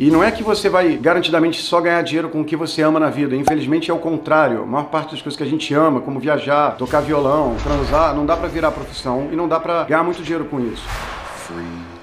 E não é que você vai garantidamente só ganhar dinheiro com o que você ama na vida. Infelizmente é o contrário. A maior parte das coisas que a gente ama, como viajar, tocar violão, transar, não dá pra virar profissão e não dá pra ganhar muito dinheiro com isso. Free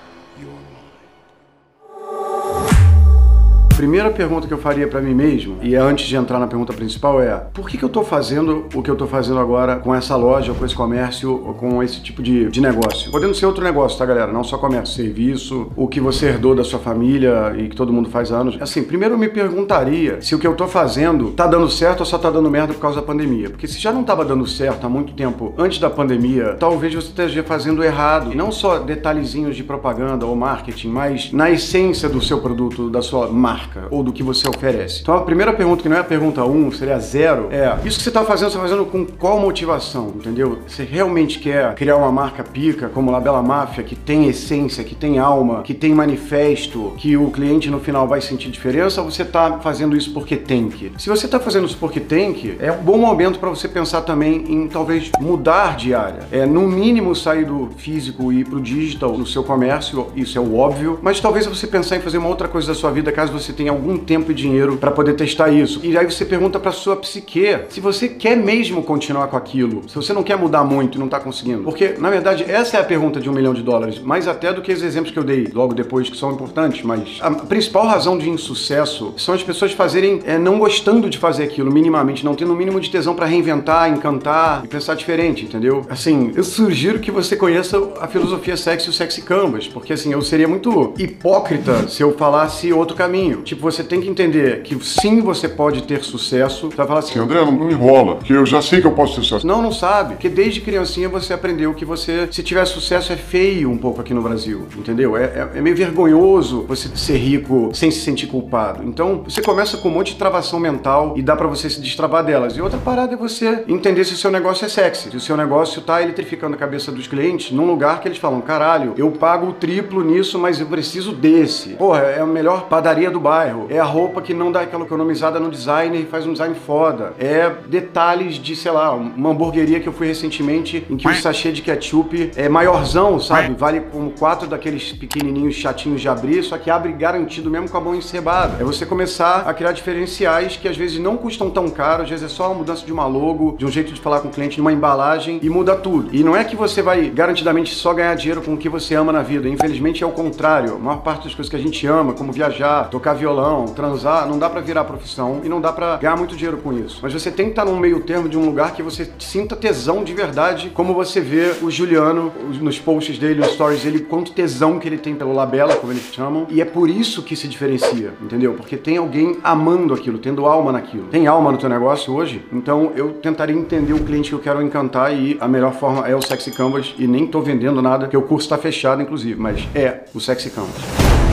primeira pergunta que eu faria para mim mesmo, e antes de entrar na pergunta principal, é: por que, que eu tô fazendo o que eu tô fazendo agora com essa loja, com esse comércio, ou com esse tipo de, de negócio? Podendo ser outro negócio, tá, galera? Não só comércio, serviço, o que você herdou da sua família e que todo mundo faz anos. Assim, primeiro eu me perguntaria se o que eu tô fazendo tá dando certo ou só tá dando merda por causa da pandemia. Porque se já não tava dando certo há muito tempo antes da pandemia, talvez você esteja fazendo errado. E não só detalhezinhos de propaganda ou marketing, mas na essência do seu produto, da sua marca marca ou do que você oferece. Então a primeira pergunta, que não é a pergunta 1, um, seria zero, é isso que você está fazendo, você está fazendo com qual motivação, entendeu? Você realmente quer criar uma marca pica como Labela Máfia, que tem essência, que tem alma, que tem manifesto, que o cliente no final vai sentir diferença, ou você está fazendo isso porque tem que? Se você está fazendo isso porque tem que, é um bom momento para você pensar também em talvez mudar de área. É no mínimo sair do físico e ir para o digital no seu comércio, isso é o óbvio, mas talvez você pensar em fazer uma outra coisa da sua vida caso você tem algum tempo e dinheiro para poder testar isso. E aí você pergunta para sua psique se você quer mesmo continuar com aquilo, se você não quer mudar muito e não tá conseguindo. Porque, na verdade, essa é a pergunta de um milhão de dólares, mais até do que os exemplos que eu dei logo depois, que são importantes, mas a principal razão de insucesso são as pessoas fazerem, é, não gostando de fazer aquilo minimamente, não tendo o mínimo de tesão para reinventar, encantar e pensar diferente, entendeu? Assim, eu sugiro que você conheça a filosofia sexy e o sexy canvas, porque assim, eu seria muito hipócrita se eu falasse outro caminho. Tipo, você tem que entender que sim, você pode ter sucesso. Você vai falar assim, André, não, enrola, porque eu já sei que eu posso ter sucesso. Não, não sabe. Porque desde criancinha você aprendeu que você, se tiver sucesso, é feio um pouco aqui no Brasil, entendeu? É, é, é meio vergonhoso você ser rico sem se sentir culpado. Então, você começa com um monte de travação mental e dá para você se destravar delas. E outra parada é você entender se o seu negócio é sexy, se o seu negócio tá eletrificando a cabeça dos clientes num lugar que eles falam, caralho, eu pago o triplo nisso, mas eu preciso desse. Porra, é a melhor padaria do bairro bairro. É a roupa que não dá aquela economizada no design e faz um design foda. É detalhes de, sei lá, uma hamburgueria que eu fui recentemente em que o sachê de ketchup é maiorzão, sabe? Vale como quatro daqueles pequenininhos chatinhos de abrir, só que abre garantido mesmo com a mão encebada. É você começar a criar diferenciais que às vezes não custam tão caro, às vezes é só uma mudança de uma logo, de um jeito de falar com o cliente, de uma embalagem e muda tudo. E não é que você vai garantidamente só ganhar dinheiro com o que você ama na vida. Infelizmente é o contrário. A maior parte das coisas que a gente ama, como viajar, tocar violão, violão, transar, não dá para virar profissão e não dá para ganhar muito dinheiro com isso. Mas você tem que estar num meio termo de um lugar que você sinta tesão de verdade, como você vê o Juliano nos posts dele, nos stories dele, quanto tesão que ele tem pelo labela, como eles chamam, e é por isso que se diferencia, entendeu? Porque tem alguém amando aquilo, tendo alma naquilo. Tem alma no teu negócio hoje? Então eu tentaria entender o cliente que eu quero encantar e a melhor forma é o Sexy Canvas e nem tô vendendo nada, porque o curso tá fechado inclusive, mas é o Sexy Canvas.